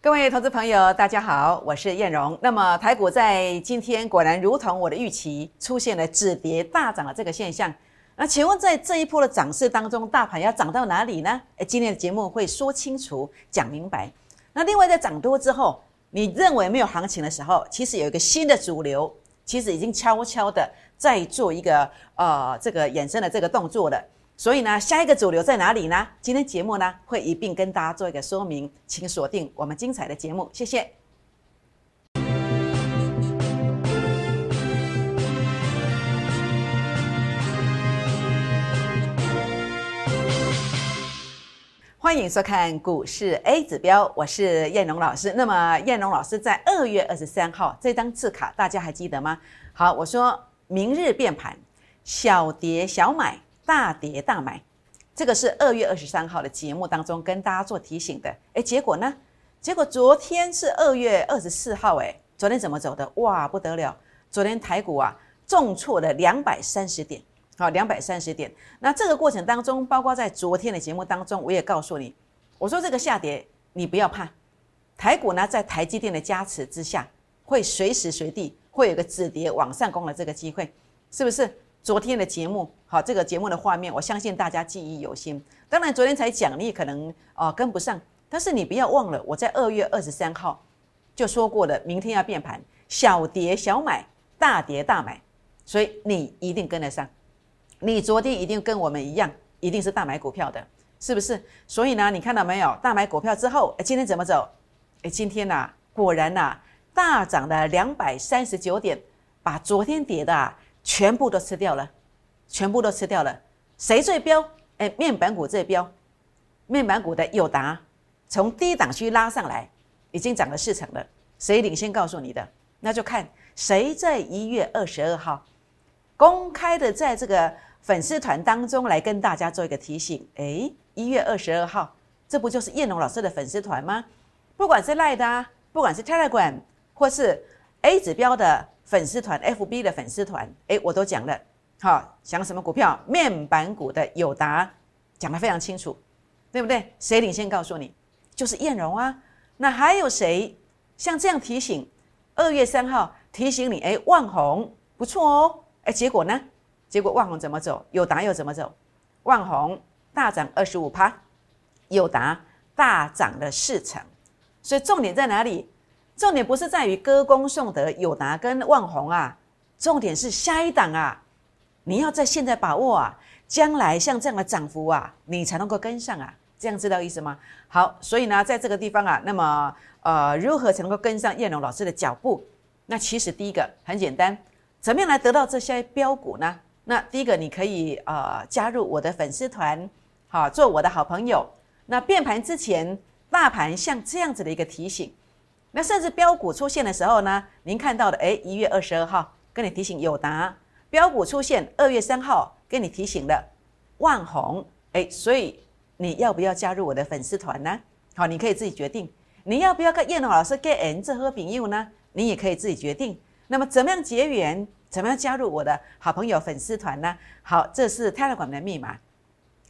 各位投资朋友，大家好，我是燕荣。那么台股在今天果然如同我的预期，出现了止跌大涨的这个现象。那请问在这一波的涨势当中，大盘要涨到哪里呢？诶，今天的节目会说清楚、讲明白。那另外在涨多之后，你认为没有行情的时候，其实有一个新的主流，其实已经悄悄的在做一个呃这个衍生的这个动作了。所以呢，下一个主流在哪里呢？今天节目呢会一并跟大家做一个说明，请锁定我们精彩的节目，谢谢。欢迎收看股市 A 指标，我是燕龙老师。那么燕龙老师在二月二十三号这张字卡，大家还记得吗？好，我说明日变盘，小跌小买。大跌大买，这个是二月二十三号的节目当中跟大家做提醒的。哎，结果呢？结果昨天是二月二十四号，哎，昨天怎么走的？哇，不得了！昨天台股啊重挫了两百三十点，好，两百三十点。那这个过程当中，包括在昨天的节目当中，我也告诉你，我说这个下跌你不要怕，台股呢在台积电的加持之下，会随时随地会有个止跌往上攻的这个机会，是不是？昨天的节目，好，这个节目的画面，我相信大家记忆犹新。当然，昨天才讲，你可能啊跟不上，但是你不要忘了，我在二月二十三号就说过了，明天要变盘，小跌小买，大跌大买，所以你一定跟得上。你昨天一定跟我们一样，一定是大买股票的，是不是？所以呢，你看到没有？大买股票之后，哎，今天怎么走？哎，今天呐，果然呐，大涨了两百三十九点，把昨天跌的。全部都吃掉了，全部都吃掉了。谁最标？哎，面板股最标。面板股的友达从低档区拉上来，已经涨了四成了。谁领先告诉你的？那就看谁在一月二十二号公开的在这个粉丝团当中来跟大家做一个提醒。哎，一月二十二号，这不就是叶龙老师的粉丝团吗？不管是赖的啊，不管是 Telegram 或是 A 指标的。粉丝团，FB 的粉丝团，哎，我都讲了，好，讲什么股票？面板股的友达，讲得非常清楚，对不对？谁领先告诉你？就是燕荣啊。那还有谁像这样提醒？二月三号提醒你，哎，万红不错哦，哎，结果呢？结果万红怎么走？友达又怎么走？万红大涨二十五趴，友达大涨了四成，所以重点在哪里？重点不是在于歌功颂德、友达跟万红啊，重点是下一档啊，你要在现在把握啊，将来像这样的涨幅啊，你才能够跟上啊，这样知道意思吗？好，所以呢，在这个地方啊，那么呃，如何才能够跟上叶龙老师的脚步？那其实第一个很简单，怎么样来得到这些标股呢？那第一个你可以呃加入我的粉丝团，好，做我的好朋友。那变盘之前，大盘像这样子的一个提醒。那甚至标股出现的时候呢，您看到的，哎，一月二十二号跟你提醒友达标股出现，二月三号跟你提醒了万红，哎，所以你要不要加入我的粉丝团呢？好，你可以自己决定，你要不要跟燕龙老师 get in 这盒饼友呢？你也可以自己决定。那么怎么样结缘？怎么样加入我的好朋友粉丝团呢？好，这是 Telegram 的密码。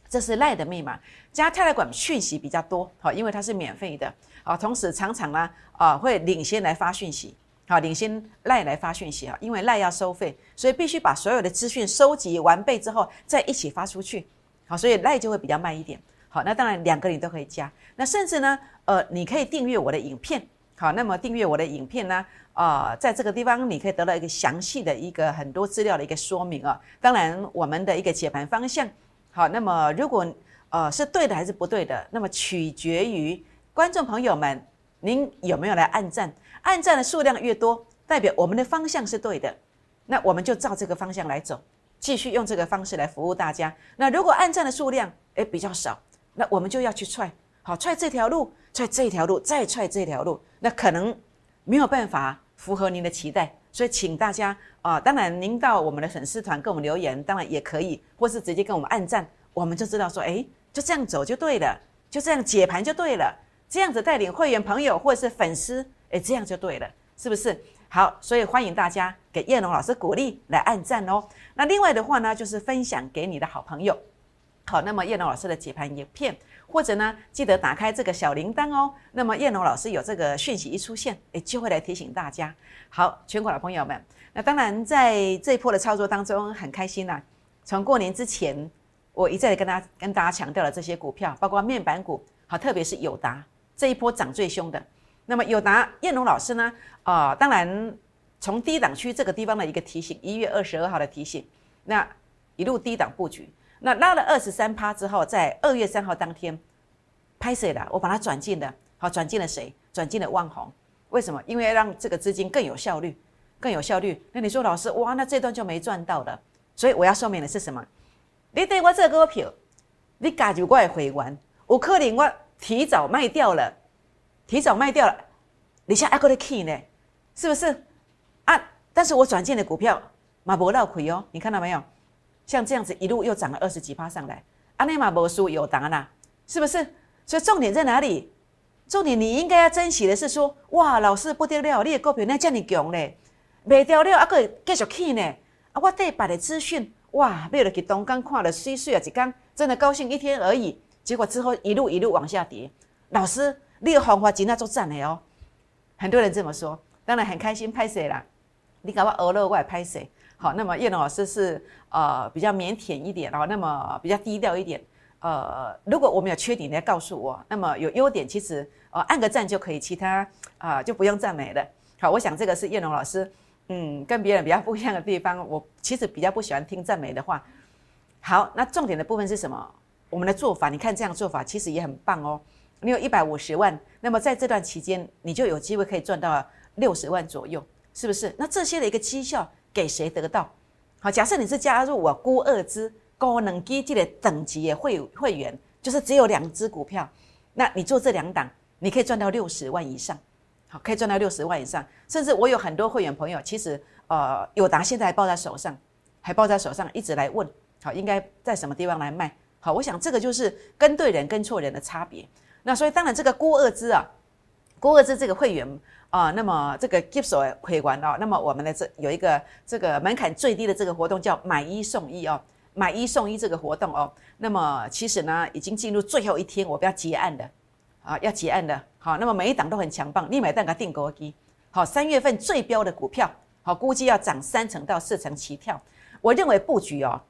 这是赖的密码，加 Telegram 讯息比较多，好，因为它是免费的，啊，同时常常呢，啊，会领先来发讯息，好，领先赖来发讯息啊，因为赖要收费，所以必须把所有的资讯收集完备之后再一起发出去，好，所以赖就会比较慢一点，好，那当然两个你都可以加，那甚至呢，呃，你可以订阅我的影片，好，那么订阅我的影片呢，啊，在这个地方你可以得到一个详细的一个很多资料的一个说明啊，当然我们的一个解盘方向。好，那么如果呃是对的还是不对的，那么取决于观众朋友们，您有没有来按赞？按赞的数量越多，代表我们的方向是对的，那我们就照这个方向来走，继续用这个方式来服务大家。那如果按赞的数量诶比较少，那我们就要去踹，好踹这条路，踹这条路，再踹这条路，那可能没有办法符合您的期待。所以，请大家啊，当然您到我们的粉丝团给我们留言，当然也可以，或是直接跟我们按赞，我们就知道说，哎，就这样走就对了，就这样解盘就对了，这样子带领会员朋友或者是粉丝，哎，这样就对了，是不是？好，所以欢迎大家给叶龙老师鼓励来按赞哦。那另外的话呢，就是分享给你的好朋友。好，那么叶龙老师的解盘影片或者呢，记得打开这个小铃铛哦。那么叶龙老师有这个讯息一出现，诶，就会来提醒大家。好，全国的朋友们，那当然在这一波的操作当中很开心呐。从过年之前，我一再的跟大家跟大家强调了这些股票，包括面板股，好，特别是友达这一波涨最凶的。那么有达叶龙老师呢，啊，当然从低档区这个地方的一个提醒，一月二十二号的提醒，那一路低档布局。那拉了二十三趴之后，在二月三号当天拍谁的？我把它转进的，好，转进了谁？转进了万红。为什么？因为让这个资金更有效率，更有效率。那你说老师，哇，那这段就没赚到了。所以我要说明的是什么？你对我这个股票，你加入我的会员，有可能我提早卖掉了，提早卖掉了，你现在还搁在 key 呢？是不是？啊，但是我转进的股票马博闹亏哦，你看到没有？像这样子一路又涨了二十几趴上来，阿内马博输有答啦，是不是？所以重点在哪里？重点你应该要珍惜的是说，哇，老师不得了，你的股票那叫你强嘞，卖掉了啊，个继续去呢。啊，我对白的资讯，哇，买了去东港看了水水啊，一刚真的高兴一天而已，结果之后一路一路往下跌。老师，你的方法真的做赞的哦，很多人这么说，当然很开心，拍谁啦？你搞我鹅肉，外拍谁？好，那么叶龙老师是呃比较腼腆一点哦，那么比较低调一点。呃，如果我们有缺点，你要告诉我；那么有优点，其实呃按个赞就可以，其他啊就不用赞美了。好，我想这个是叶龙老师嗯跟别人比较不一样的地方。我其实比较不喜欢听赞美的话。好，那重点的部分是什么？我们的做法，你看这样做法其实也很棒哦。你有一百五十万，那么在这段期间，你就有机会可以赚到六十万左右，是不是？那这些的一个绩效。给谁得到？好，假设你是加入我孤二支高能基金的等级的会会员，就是只有两只股票，那你做这两档，你可以赚到六十万以上。好，可以赚到六十万以上，甚至我有很多会员朋友，其实呃友达现在还抱在手上，还抱在手上，一直来问，好，应该在什么地方来卖？好，我想这个就是跟对人跟错人的差别。那所以当然这个郭二支啊，郭二支这个会员。啊，那么这个 Gift 会员哦，那么我们的这有一个这个门槛最低的这个活动叫买一送一哦，买一送一这个活动哦，那么其实呢已经进入最后一天，我不要结案的啊，要结案的。好，那么每一档都很强棒，你买蛋给定格机。好，三月份最标的股票，好，估计要涨三成到四成起跳。我认为布局哦，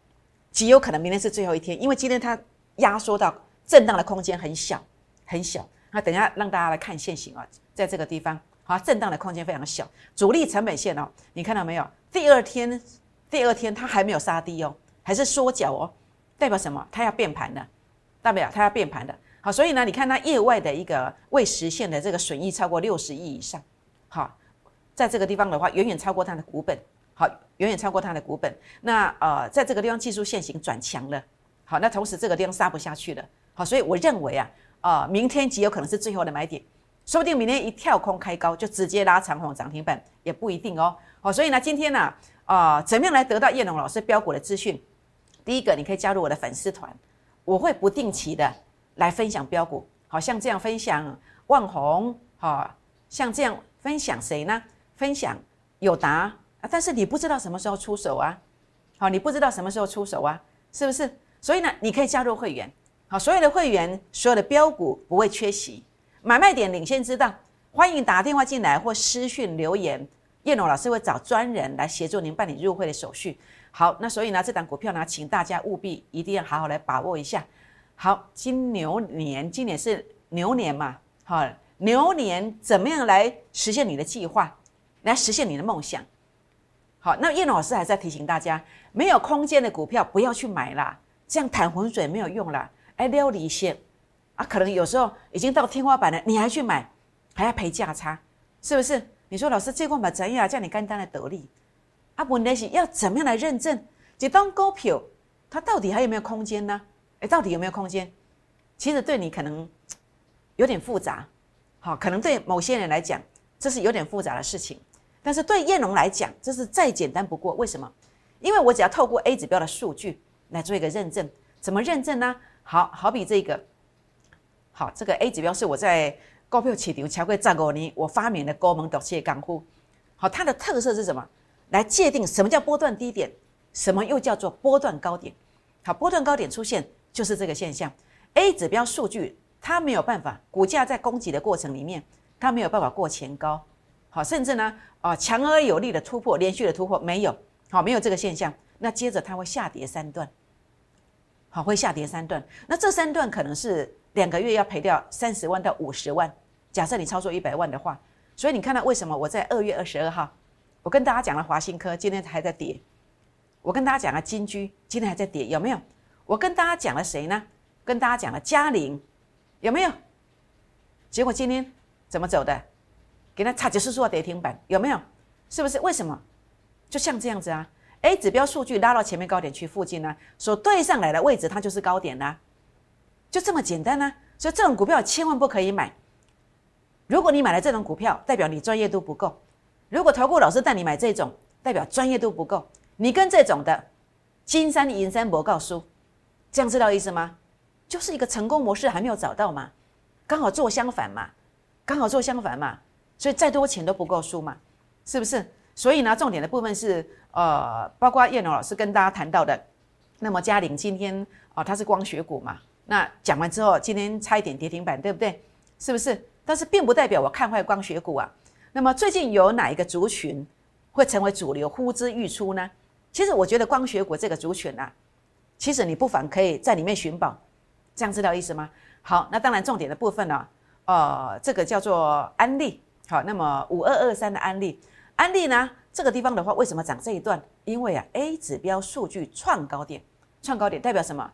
极有可能明天是最后一天，因为今天它压缩到震荡的空间很小很小。那等下让大家来看现形啊，在这个地方。好，震荡的空间非常小，主力成本线哦，你看到没有？第二天，第二天它还没有杀低哦，还是缩脚哦，代表什么？它要变盘的，代表它要变盘的。好，所以呢，你看它业外的一个未实现的这个损益超过六十亿以上，好，在这个地方的话，远远超过它的股本，好，远远超过它的股本。那呃，在这个地方技术线型转强了，好，那同时这个地方杀不下去了，好，所以我认为啊，啊，明天极有可能是最后的买点。说不定明天一跳空开高就直接拉长红涨停板，也不一定哦。好，所以呢，今天呢，啊，怎么样来得到叶龙老师标股的资讯？第一个，你可以加入我的粉丝团，我会不定期的来分享标股，好像这样分享万红，好，像这样分享谁呢？分享友达啊，但是你不知道什么时候出手啊，好，你不知道什么时候出手啊，是不是？所以呢，你可以加入会员，好，所有的会员，所有的标股不会缺席。买卖点领先知道，欢迎打电话进来或私讯留言，叶龙老师会找专人来协助您办理入会的手续。好，那所以呢，这档股票呢，请大家务必一定要好好来把握一下。好，金牛年，今年是牛年嘛？好，牛年怎么样来实现你的计划，来实现你的梦想？好，那叶老师还在提醒大家，没有空间的股票不要去买啦，这样淌浑水没有用啦，哎，撩离线。啊，可能有时候已经到天花板了，你还去买，还要赔价差，是不是？你说老师这块买怎样叫你干单的得利？啊，问题是要怎么样来认证？这当股票它到底还有没有空间呢？哎，到底有没有空间？其实对你可能有点复杂，好，可能对某些人来讲这是有点复杂的事情，但是对燕龙来讲这是再简单不过。为什么？因为我只要透过 A 指标的数据来做一个认证，怎么认证呢？好好比这个。好，这个 A 指标是我在股票市场超过十五年，我发明的高门独切港股。好，它的特色是什么？来界定什么叫波段低点，什么又叫做波段高点。好，波段高点出现就是这个现象。A 指标数据它没有办法，股价在攻击的过程里面，它没有办法过前高，好，甚至呢，啊，强而有力的突破，连续的突破没有，好，没有这个现象，那接着它会下跌三段，好，会下跌三段，那这三段可能是两个月要赔掉三十万到五十万，假设你操作一百万的话，所以你看到为什么我在二月二十二号，我跟大家讲了华新科今天还在跌，我跟大家讲了金居今天还在跌，有没有？我跟大家讲了谁呢？跟大家讲了嘉玲，有没有？结果今天怎么走的？给它差几十数跌停板，有没有？是不是？为什么？就像这样子啊？A 指标数据拉到前面高点区附近呢，所对上来的位置它就是高点啦，就这么简单呢。所以这种股票千万不可以买。如果你买了这种股票，代表你专业度不够。如果投顾老师带你买这种，代表专业度不够。你跟这种的金山银山博告书。这样知道意思吗？就是一个成功模式还没有找到嘛，刚好做相反嘛，刚好做相反嘛，所以再多钱都不够输嘛，是不是？所以呢，重点的部分是呃，包括叶龙老师跟大家谈到的，那么嘉玲今天哦，它是光学股嘛，那讲完之后，今天差一点跌停板，对不对？是不是？但是并不代表我看坏光学股啊。那么最近有哪一个族群会成为主流呼之欲出呢？其实我觉得光学股这个族群啊。其实你不妨可以在里面寻宝，这样知道意思吗？好，那当然重点的部分呢，呃，这个叫做安利。好，那么五二二三的安利，安利呢这个地方的话，为什么涨这一段？因为啊，A 指标数据创高点，创高点代表什么？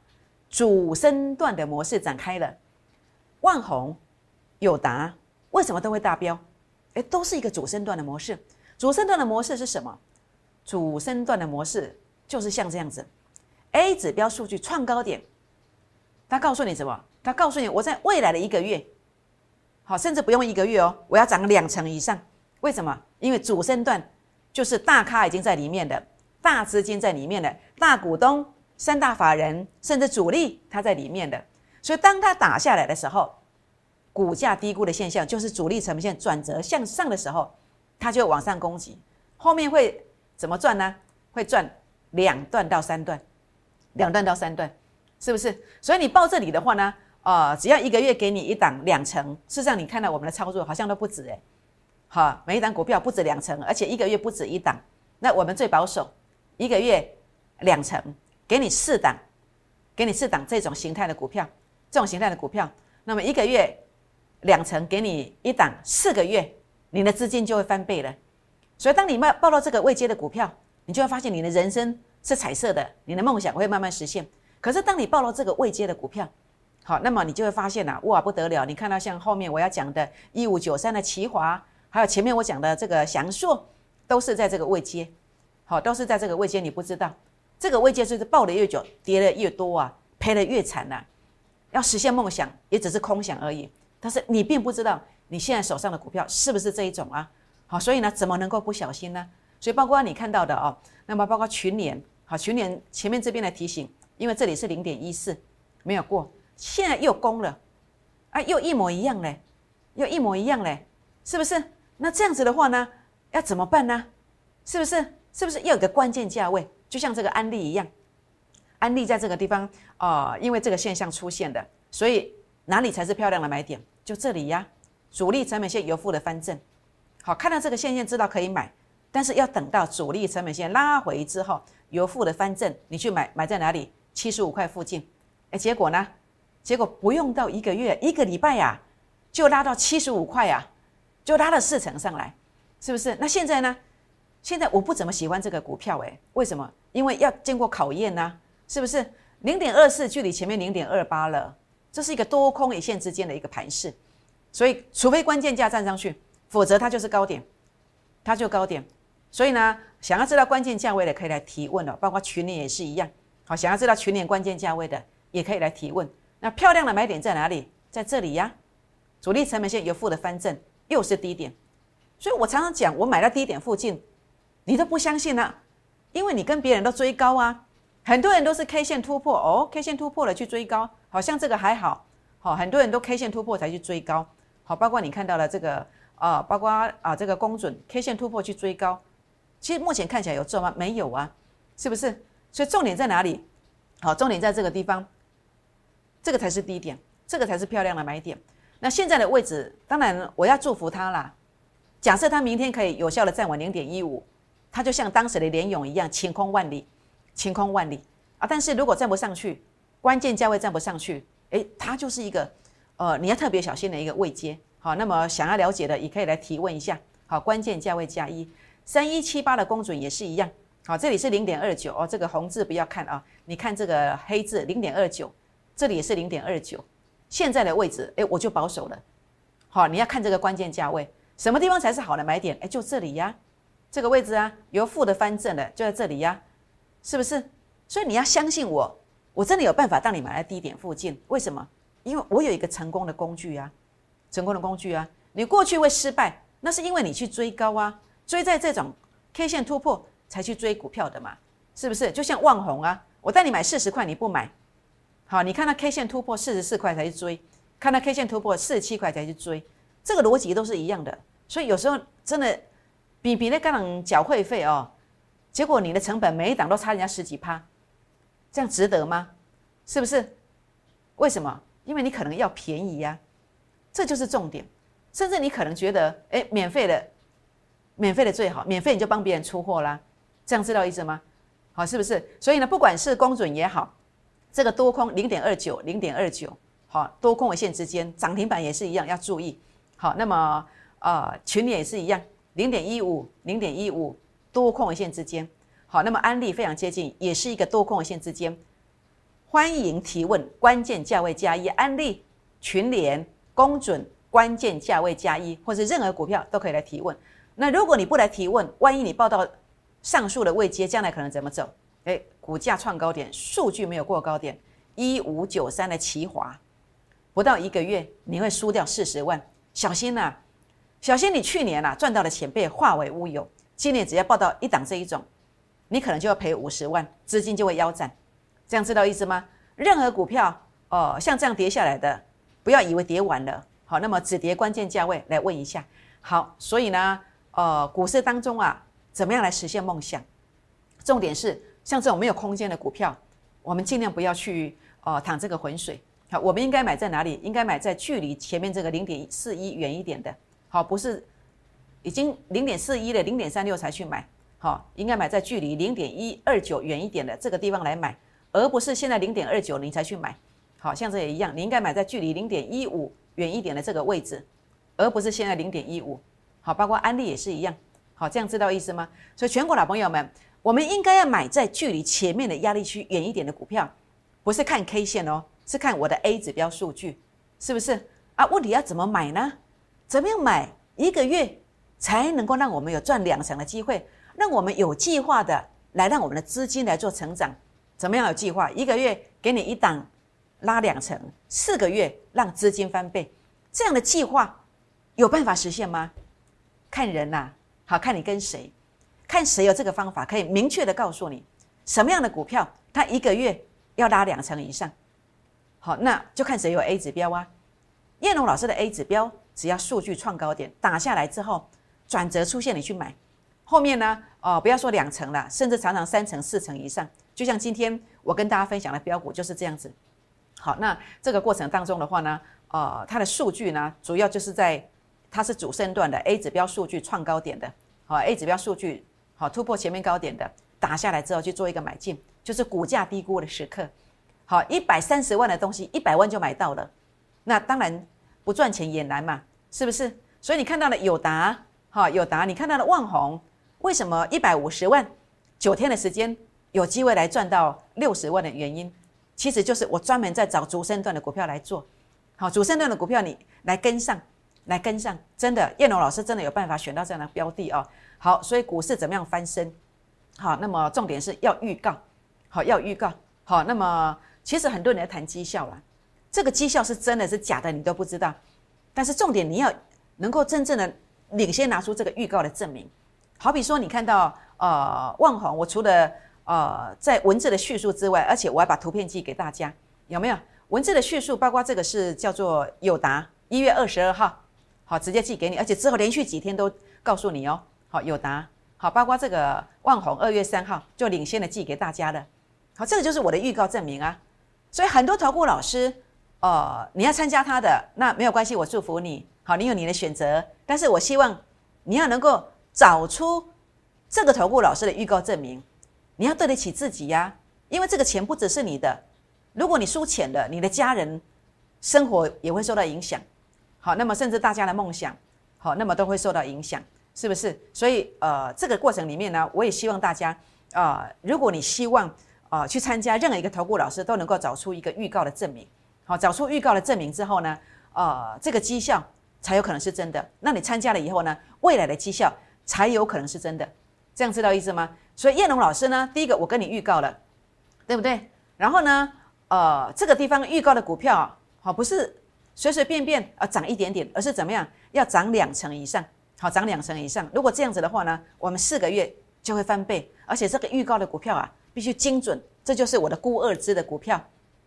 主升段的模式展开了。万宏、友达为什么都会大标？诶，都是一个主升段的模式。主升段的模式是什么？主升段的模式就是像这样子。A 指标数据创高点，它告诉你什么？它告诉你，我在未来的一个月，好，甚至不用一个月哦，我要涨两成以上。为什么？因为主升段就是大咖已经在里面的，大资金在里面的，大股东、三大法人甚至主力他在里面的。所以当他打下来的时候，股价低估的现象就是主力呈现转折向上的时候，它就往上攻击。后面会怎么赚呢？会赚两段到三段。两段到三段，是不是？所以你报这里的话呢，呃，只要一个月给你一档两成，事实上你看到我们的操作好像都不止哎，好，每一档股票不止两成，而且一个月不止一档。那我们最保守，一个月两成，给你四档，给你四档这种形态的股票，这种形态的股票，那么一个月两成给你一档，四个月你的资金就会翻倍了。所以当你卖报到这个未接的股票，你就会发现你的人生。是彩色的，你的梦想会慢慢实现。可是当你报了这个未接的股票，好，那么你就会发现呐，哇，不得了！你看到像后面我要讲的一五九三的奇华，还有前面我讲的这个祥硕，都是在这个位接，好，都是在这个位接。你不知道，这个位接就是抱的越久，跌的越多啊，赔的越惨呐。要实现梦想，也只是空想而已。但是你并不知道你现在手上的股票是不是这一种啊？好，所以呢，怎么能够不小心呢？所以包括你看到的哦，那么包括群联。好，去年前面这边的提醒，因为这里是零点一四，没有过，现在又攻了，啊，又一模一样嘞，又一模一样嘞，是不是？那这样子的话呢，要怎么办呢？是不是？是不是要有个关键价位？就像这个安利一样，安利在这个地方啊，因为这个现象出现的，所以哪里才是漂亮的买点？就这里呀，主力成本线由负的翻正，好，看到这个线线知道可以买，但是要等到主力成本线拉回之后。由负的翻正，你去买买在哪里？七十五块附近，哎，结果呢？结果不用到一个月、一个礼拜呀，就拉到七十五块呀，就拉了四成上来，是不是？那现在呢？现在我不怎么喜欢这个股票，哎，为什么？因为要经过考验呢，是不是？零点二四距离前面零点二八了，这是一个多空一线之间的一个盘势，所以除非关键价站上去，否则它就是高点，它就高点。所以呢，想要知道关键价位的可以来提问哦，包括群里也是一样。好，想要知道群里关键价位的也可以来提问。那漂亮的买点在哪里？在这里呀，主力成本线有负的翻正，又是低点。所以我常常讲，我买到低点附近，你都不相信呢，因为你跟别人都追高啊，很多人都是 K 线突破哦，K 线突破了去追高，好像这个还好，好，很多人都 K 线突破才去追高，好，包括你看到了这个啊，包括啊这个公准 K 线突破去追高。其实目前看起来有做吗？没有啊，是不是？所以重点在哪里？好，重点在这个地方。这个才是低点，这个才是漂亮的买点。那现在的位置，当然我要祝福它啦。假设它明天可以有效的站稳零点一五，它就像当时的联勇一样，晴空万里，晴空万里啊！但是如果站不上去，关键价位站不上去，诶，它就是一个呃你要特别小心的一个位阶。好，那么想要了解的也可以来提问一下。好，关键价位加一三一七八的公准也是一样。好，这里是零点二九哦，这个红字不要看啊，你看这个黑字零点二九，这里也是零点二九。现在的位置，哎，我就保守了。好，你要看这个关键价位，什么地方才是好的买点？哎，就这里呀，这个位置啊，由负的翻正的就在这里呀，是不是？所以你要相信我，我真的有办法让你买在低点附近。为什么？因为我有一个成功的工具啊，成功的工具啊。你过去会失败，那是因为你去追高啊，追在这种 K 线突破才去追股票的嘛，是不是？就像旺红啊，我带你买四十块，你不买。好，你看它 K 线突破四十四块才去追，看它 K 线突破四十七块才去追，这个逻辑都是一样的。所以有时候真的比比那个人缴会费哦，结果你的成本每一档都差人家十几趴，这样值得吗？是不是？为什么？因为你可能要便宜呀，这就是重点。甚至你可能觉得，哎，免费的，免费的最好，免费你就帮别人出货啦，这样知道意思吗？好，是不是？所以呢，不管是公准也好。这个多空零点二九，零点二九，好，多空尾线之间涨停板也是一样，要注意。好，那么呃，群里也是一样，零点一五，零点一五，多空尾线之间。好，那么安利非常接近，也是一个多空尾线之间。欢迎提问，关键价位加一，安利群联公准关键价位加一，或者任何股票都可以来提问。那如果你不来提问，万一你报到上述的位阶，将来可能怎么走？哎，股价创高点，数据没有过高点，一五九三的奇华，不到一个月你会输掉四十万，小心呐，小心你去年呐赚到的钱被化为乌有，今年只要报到一档这一种，你可能就要赔五十万，资金就会腰斩，这样知道意思吗？任何股票哦，像这样跌下来的，不要以为跌完了，好，那么止跌关键价位来问一下，好，所以呢，呃，股市当中啊，怎么样来实现梦想？重点是。像这种没有空间的股票，我们尽量不要去呃淌这个浑水。好，我们应该买在哪里？应该买在距离前面这个零点四一远一点的。好，不是已经零点四一了，零点三六才去买。好，应该买在距离零点一二九远一点的这个地方来买，而不是现在零点二九你才去买。好像这也一样，你应该买在距离零点一五远一点的这个位置，而不是现在零点一五。好，包括安利也是一样。好，这样知道意思吗？所以全国老朋友们。我们应该要买在距离前面的压力区远一点的股票，不是看 K 线哦，是看我的 A 指标数据，是不是啊？问题要怎么买呢？怎么样买一个月才能够让我们有赚两成的机会？让我们有计划的来让我们的资金来做成长？怎么样有计划？一个月给你一档拉两成，四个月让资金翻倍，这样的计划有办法实现吗？看人呐，好看你跟谁。看谁有这个方法，可以明确的告诉你什么样的股票，它一个月要拉两成以上。好，那就看谁有 A 指标啊。叶龙老师的 A 指标，只要数据创高点打下来之后，转折出现，你去买。后面呢，哦，不要说两成了，甚至常常三成、四成以上。就像今天我跟大家分享的标股就是这样子。好，那这个过程当中的话呢，呃，它的数据呢，主要就是在它是主升段的 A 指标数据创高点的。好，A 指标数据。好，突破前面高点的打下来之后去做一个买进，就是股价低估的时刻。好，一百三十万的东西，一百万就买到了，那当然不赚钱也难嘛，是不是？所以你看到了友达，哈，友达，你看到了万宏，为什么一百五十万九天的时间有机会来赚到六十万的原因，其实就是我专门在找主升段的股票来做。好，主升段的股票你来跟上，来跟上，真的，叶龙老师真的有办法选到这样的标的哦。好，所以股市怎么样翻身？好，那么重点是要预告，好要预告。好，那么其实很多人在谈绩效啦，这个绩效是真的是假的，你都不知道。但是重点你要能够真正的领先拿出这个预告的证明。好比说，你看到呃万红，我除了呃在文字的叙述之外，而且我还把图片寄给大家，有没有？文字的叙述包括这个是叫做友达，一月二十二号，好直接寄给你，而且之后连续几天都告诉你哦。好，有答好，包括这个万红二月三号就领先的寄给大家了。好，这个就是我的预告证明啊。所以很多投顾老师呃，你要参加他的，那没有关系，我祝福你。好，你有你的选择，但是我希望你要能够找出这个投顾老师的预告证明，你要对得起自己呀。因为这个钱不只是你的，如果你输钱了，你的家人生活也会受到影响。好，那么甚至大家的梦想，好，那么都会受到影响，是不是？所以，呃，这个过程里面呢，我也希望大家，啊，如果你希望啊去参加任何一个投顾老师，都能够找出一个预告的证明，好，找出预告的证明之后呢，呃，这个绩效。才有可能是真的。那你参加了以后呢？未来的绩效才有可能是真的。这样知道意思吗？所以叶龙老师呢，第一个我跟你预告了，对不对？然后呢，呃，这个地方预告的股票，好，不是随随便便啊涨一点点，而是怎么样？要涨两成以上，好，涨两成以上。如果这样子的话呢，我们四个月就会翻倍。而且这个预告的股票啊，必须精准。这就是我的估二支的股票，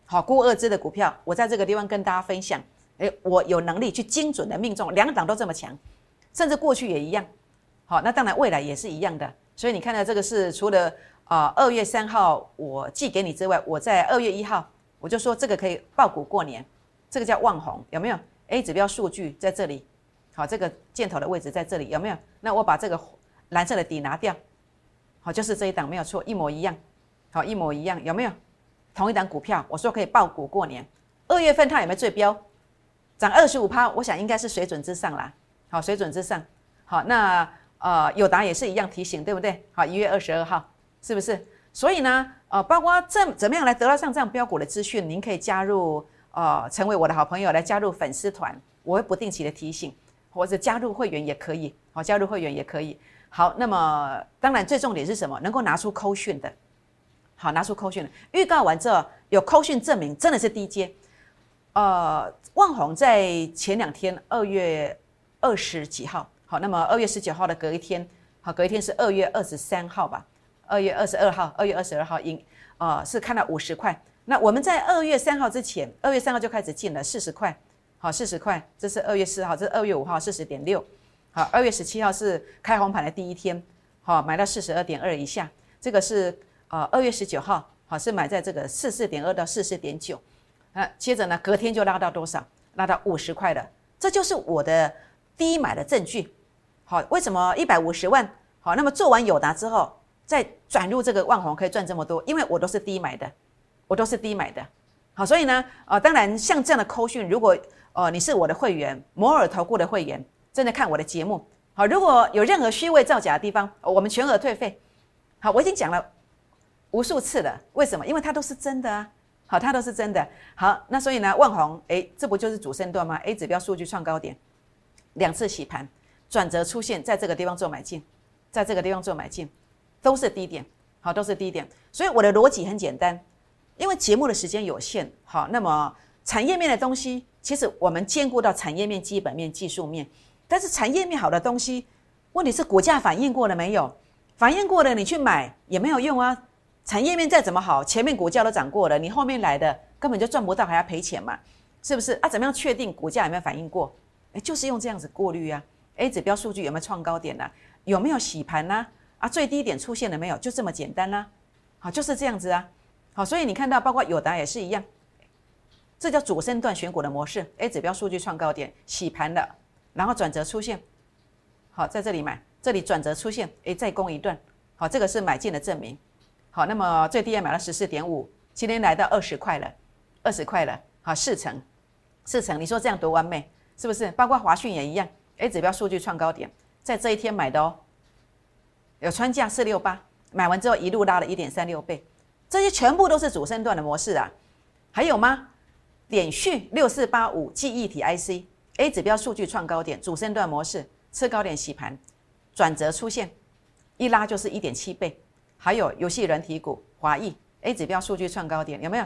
好，估二支的股票，我在这个地方跟大家分享。诶，我有能力去精准的命中，两档都这么强，甚至过去也一样。好，那当然未来也是一样的。所以你看到这个是除了啊二月三号我寄给你之外，我在二月一号我就说这个可以爆股过年，这个叫望红，有没有？A 指标数据在这里，好，这个箭头的位置在这里，有没有？那我把这个蓝色的底拿掉，好，就是这一档没有错，一模一样，好，一模一样，有没有？同一档股票，我说可以爆股过年，二月份它有没有最标？涨二十五趴，我想应该是水准之上啦。好，水准之上。好，那呃，友达也是一样提醒，对不对？好，一月二十二号，是不是？所以呢，呃，包括这怎么样来得到像这样标股的资讯，您可以加入呃，成为我的好朋友，来加入粉丝团，我会不定期的提醒，或者加入会员也可以。好，加入会员也可以。好，那么当然最重点是什么？能够拿出扣讯的。好，拿出扣讯的预告完之后，有扣讯证明，真的是低阶。呃，万宏在前两天，二月二十几号，好，那么二月十九号的隔一天，好，隔一天是二月二十三号吧？二月二十二号，二月二十二号，应呃是看到五十块。那我们在二月三号之前，二月三号就开始进了四十块，好，四十块，这是二月四号，这是二月五号四十点六，好，二月十七号是开红盘的第一天，好，买到四十二点二以下，这个是呃二月十九号，好，是买在这个四四点二到四四点九。那接着呢，隔天就拉到多少？拉到五十块的，这就是我的低买的证据。好，为什么一百五十万？好，那么做完友达之后，再转入这个万红可以赚这么多？因为我都是低买的，我都是低买的。好，所以呢，呃，当然像这样的扣讯，如果呃你是我的会员，摩尔投顾的会员，正在看我的节目，好，如果有任何虚伪造假的地方，我们全额退费。好，我已经讲了无数次了，为什么？因为它都是真的啊。好，它都是真的。好，那所以呢，万红，哎，这不就是主升段吗？A 指标数据创高点，两次洗盘，转折出现在这个地方做买进，在这个地方做买进，都是低点。好，都是低点。所以我的逻辑很简单，因为节目的时间有限。好，那么产业面的东西，其实我们兼顾到产业面、基本面、技术面。但是产业面好的东西，问题是股价反应过了没有？反应过了，你去买也没有用啊。产业面再怎么好，前面股价都涨过了，你后面来的根本就赚不到，还要赔钱嘛？是不是啊？怎么样确定股价有没有反应过？哎，就是用这样子过滤啊。A 指标数据有没有创高点呢？有没有洗盘呢？啊，最低点出现了没有？就这么简单啦。好，就是这样子啊。好，所以你看到包括友达也是一样，这叫主升段选股的模式。A 指标数据创高点洗盘了，然后转折出现，好，在这里买，这里转折出现，哎，再攻一段，好，这个是买进的证明。好，那么最低也买了十四点五，今天来到二十块了，二十块了，好四成，四成，你说这样多完美，是不是？包括华讯也一样，A 指标数据创高点，在这一天买的哦，有穿价四六八，买完之后一路拉了一点三六倍，这些全部都是主升段的模式啊，还有吗？点讯六四八五记忆体 IC，A 指标数据创高点，主升段模式，次高点洗盘，转折出现，一拉就是一点七倍。还有游戏人体股华裔 A 指标数据创高点有没有？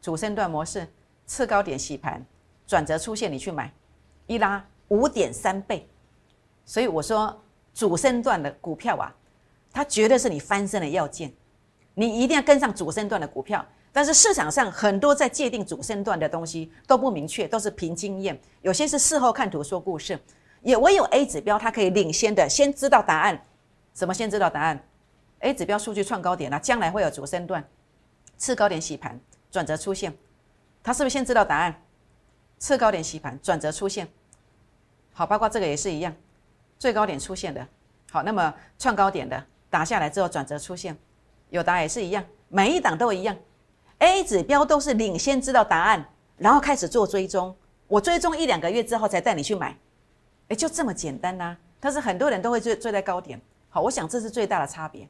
主升段模式次高点洗盘转折出现，你去买一拉五点三倍，所以我说主升段的股票啊，它绝对是你翻身的要件，你一定要跟上主升段的股票。但是市场上很多在界定主升段的东西都不明确，都是凭经验，有些是事后看图说故事，也唯有 A 指标它可以领先的先知道答案。什么先知道答案？A 指标数据创高点了，将来会有主升段，次高点洗盘转折出现，它是不是先知道答案？次高点洗盘，转折出现。好，包括这个也是一样，最高点出现的。好，那么创高点的打下来之后转折出现，有答案也是一样，每一档都一样。A 指标都是领先知道答案，然后开始做追踪。我追踪一两个月之后才带你去买，哎，就这么简单呐。但是很多人都会追追在高点。好，我想这是最大的差别，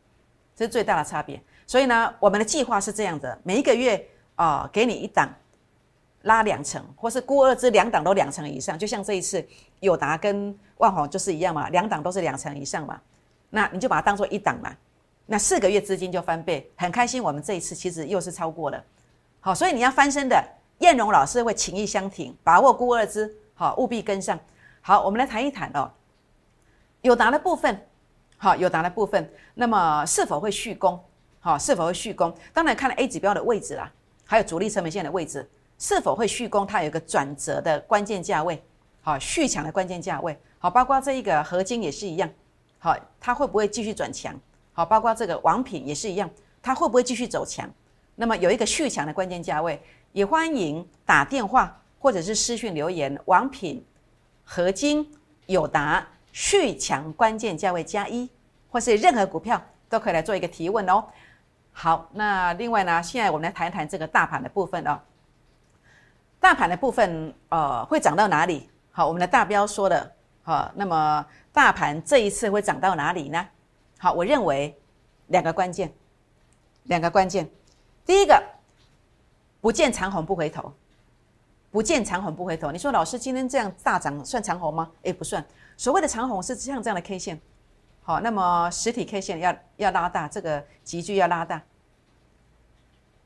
这是最大的差别。所以呢，我们的计划是这样的：每一个月啊，给你一档拉两成，或是估二支两档都两成以上。就像这一次友达跟万宏就是一样嘛，两档都是两成以上嘛。那你就把它当做一档嘛。那四个月资金就翻倍，很开心。我们这一次其实又是超过了，好，所以你要翻身的，燕荣老师会情意相挺，把握估二支，好，务必跟上。好，我们来谈一谈哦，有答的部分，好，有答的部分，那么是否会续攻？好，是否会续攻？当然看了 A 指标的位置啦，还有主力成本线的位置，是否会续攻？它有一个转折的关键价位，好，续强的关键价位，好，包括这一个合金也是一样，好，它会不会继续转强？好，包括这个王品也是一样，它会不会继续走强？那么有一个续强的关键价位，也欢迎打电话或者是私讯留言。王品、合金、友达续强关键价位加一，或是任何股票都可以来做一个提问哦。好，那另外呢，现在我们来谈一谈这个大盘的部分哦。大盘的部分，呃，会涨到哪里？好，我们的大标说的，好，那么大盘这一次会涨到哪里呢？好，我认为两个关键，两个关键。第一个，不见长虹不回头，不见长虹不回头。你说老师今天这样大涨算长虹吗？诶，不算。所谓的长虹是像这样的 K 线，好，那么实体 K 线要要拉大，这个集距要拉大，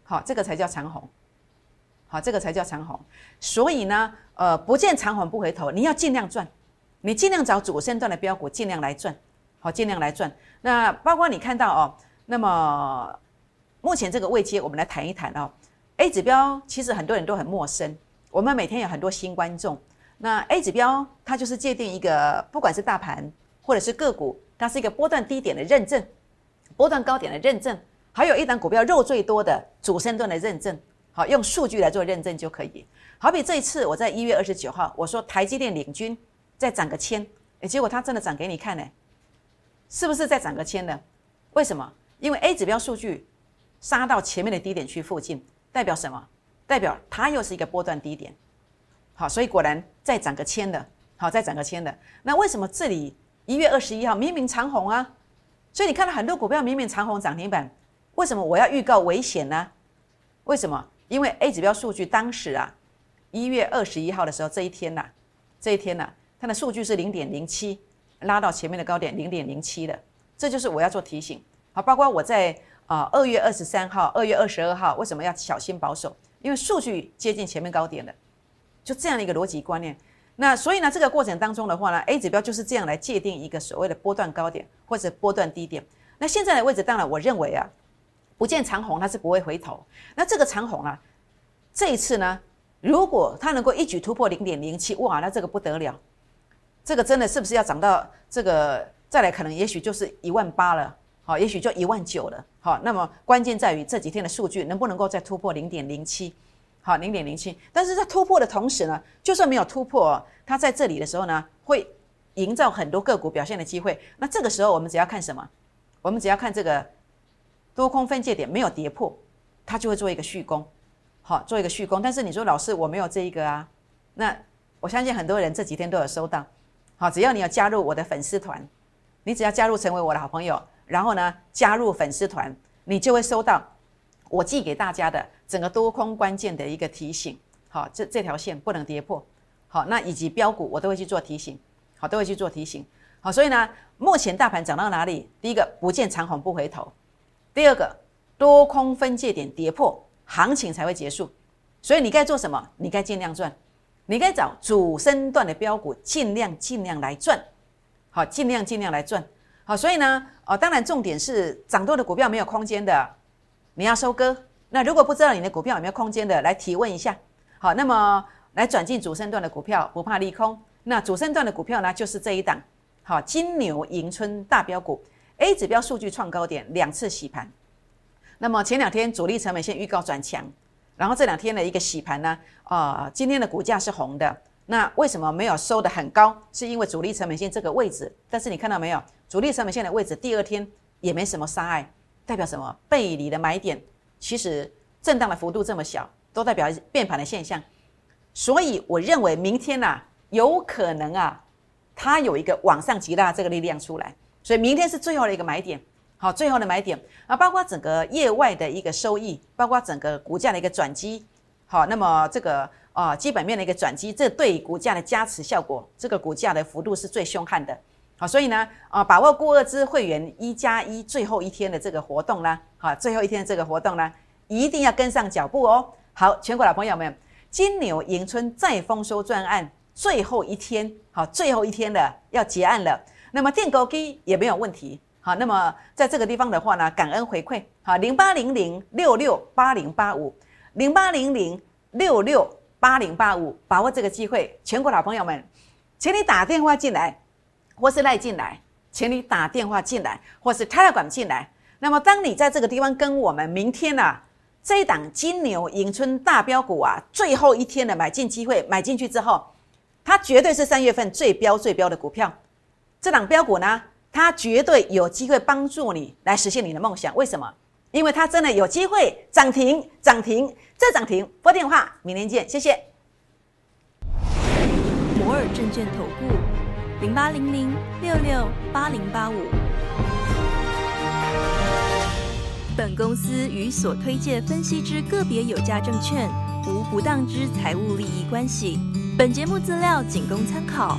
好，这个才叫长虹，好，这个才叫长虹。所以呢，呃，不见长虹不回头，你要尽量赚，你尽量找主升段的标股，尽量来赚。好，尽量来赚。那包括你看到哦，那么目前这个位阶，我们来谈一谈哦。A 指标其实很多人都很陌生，我们每天有很多新观众。那 A 指标它就是界定一个，不管是大盘或者是个股，它是一个波段低点的认证，波段高点的认证，还有一档股票肉最多的主升段的认证。好，用数据来做认证就可以。好比这一次我在一月二十九号，我说台积电领军再涨个千，诶，结果它真的涨给你看呢。是不是再涨个千呢？为什么？因为 A 指标数据杀到前面的低点区附近，代表什么？代表它又是一个波段低点。好，所以果然再涨个千的，好，再涨个千的。那为什么这里一月二十一号明明长红啊？所以你看到很多股票明明长红涨停板，为什么我要预告危险呢？为什么？因为 A 指标数据当时啊，一月二十一号的时候这一天呐，这一天呐，它的数据是零点零七。拉到前面的高点零点零七的，这就是我要做提醒。好，包括我在啊二月二十三号、二月二十二号，为什么要小心保守？因为数据接近前面高点了，就这样的一个逻辑观念。那所以呢，这个过程当中的话呢，A 指标就是这样来界定一个所谓的波段高点或者波段低点。那现在的位置，当然我认为啊，不见长虹它是不会回头。那这个长虹啊，这一次呢，如果它能够一举突破零点零七，哇，那这个不得了。这个真的是不是要涨到这个再来？可能也许就是一万八了，好，也许就一万九了，好。那么关键在于这几天的数据能不能够再突破零点零七，好，零点零七。但是在突破的同时呢，就算没有突破，它在这里的时候呢，会营造很多个股表现的机会。那这个时候我们只要看什么？我们只要看这个多空分界点没有跌破，它就会做一个续攻，好，做一个续攻。但是你说老师我没有这一个啊，那我相信很多人这几天都有收到。好，只要你要加入我的粉丝团，你只要加入成为我的好朋友，然后呢加入粉丝团，你就会收到我寄给大家的整个多空关键的一个提醒。好，这这条线不能跌破。好，那以及标股我都会去做提醒。好，都会去做提醒。好，所以呢，目前大盘涨到哪里？第一个不见长虹不回头，第二个多空分界点跌破，行情才会结束。所以你该做什么？你该尽量赚。你该找主升段的标股，尽量尽量来赚，好，尽量尽量来赚，好，所以呢，哦，当然重点是涨多的股票没有空间的，你要收割。那如果不知道你的股票有没有空间的，来提问一下，好，那么来转进主升段的股票，不怕利空。那主升段的股票呢，就是这一档，好，金牛迎春大标股，A 指标数据创高点，两次洗盘。那么前两天主力成本线预告转强，然后这两天的一个洗盘呢，啊，今天的股价是红的，那为什么没有收的很高？是因为主力成本线这个位置，但是你看到没有，主力成本线的位置第二天也没什么杀碍，代表什么？背离的买点，其实震荡的幅度这么小，都代表变盘的现象。所以我认为明天呐，有可能啊，它有一个往上极大这个力量出来，所以明天是最后的一个买点。好，最后的买点啊，包括整个业外的一个收益，包括整个股价的一个转机。好，那么这个啊基本面的一个转机，这对股价的加持效果，这个股价的幅度是最凶悍的。好，所以呢啊，把握过二支会员一加一最后一天的这个活动啦，好，最后一天的这个活动呢，一定要跟上脚步哦。好，全国老朋友们，金牛迎春再丰收专案最后一天，好，最后一天的要结案了。那么电勾机也没有问题。好，那么在这个地方的话呢，感恩回馈，好，零八零零六六八零八五，零八零零六六八零八五，把握这个机会，全国老朋友们，请你打电话进来，或是赖进来，请你打电话进来，或是泰管进来。那么，当你在这个地方跟我们明天呐，这一档金牛迎春大标股啊，最后一天的买进机会，买进去之后，它绝对是三月份最标最标的股票。这档标股呢？它绝对有机会帮助你来实现你的梦想。为什么？因为它真的有机会涨停，涨停再涨停。拨电话，明天见，谢谢。摩尔证券投顾零八零零六六八零八五。本公司与所推介分析之个别有价证券无不当之财务利益关系。本节目资料仅供参考。